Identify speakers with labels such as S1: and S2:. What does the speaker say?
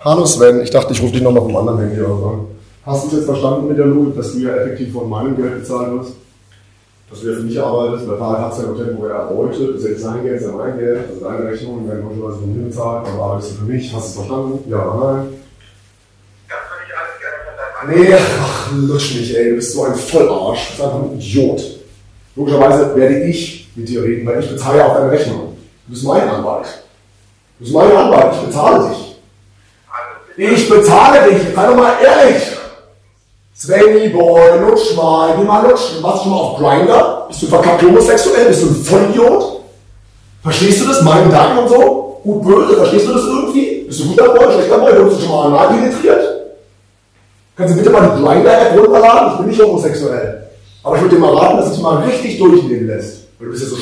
S1: Hallo Sven, ich dachte, ich rufe dich nochmal vom anderen Handy aus an. Hast du es jetzt verstanden mit der Logik, dass du ja effektiv von meinem Geld bezahlen wirst? Dass du ja für mich arbeitest, weil Tarek hat es ja nur temporär erbeutet, das ist jetzt sein Geld, das ist ja mein Geld, also deine Rechnungen werden logischerweise von mir bezahlt, aber arbeitest du für mich, hast du es verstanden? Ja oder nein?
S2: Das würde ich alles gerne von deinem
S1: Nee, ach, lutsch mich, ey, du bist so ein Vollarsch, du bist einfach ein Idiot. Logischerweise werde ich mit dir reden, weil ich bezahle ja auch deine Rechnung. Du bist mein Anwalt. Du bist mein Anwalt, ich bezahle dich. Ich bezahle dich, sei doch mal ehrlich. Svenny Boy, lutsch mal, geh mal lutschen. Warst du mal auf Grinder? Bist du verkackt homosexuell? Bist du ein Vollidiot? Verstehst du das? Meine Gedanken und so? Gut, böse, verstehst du das irgendwie? Bist du guter Boy, schlechter Boy? Wurdest du schon mal anal penetriert? Kannst du bitte mal die Grinder-App runterladen? Ich bin nicht homosexuell. Aber ich würde dir mal raten, dass du dich mal richtig durchnehmen lässt. Weil du bist ja so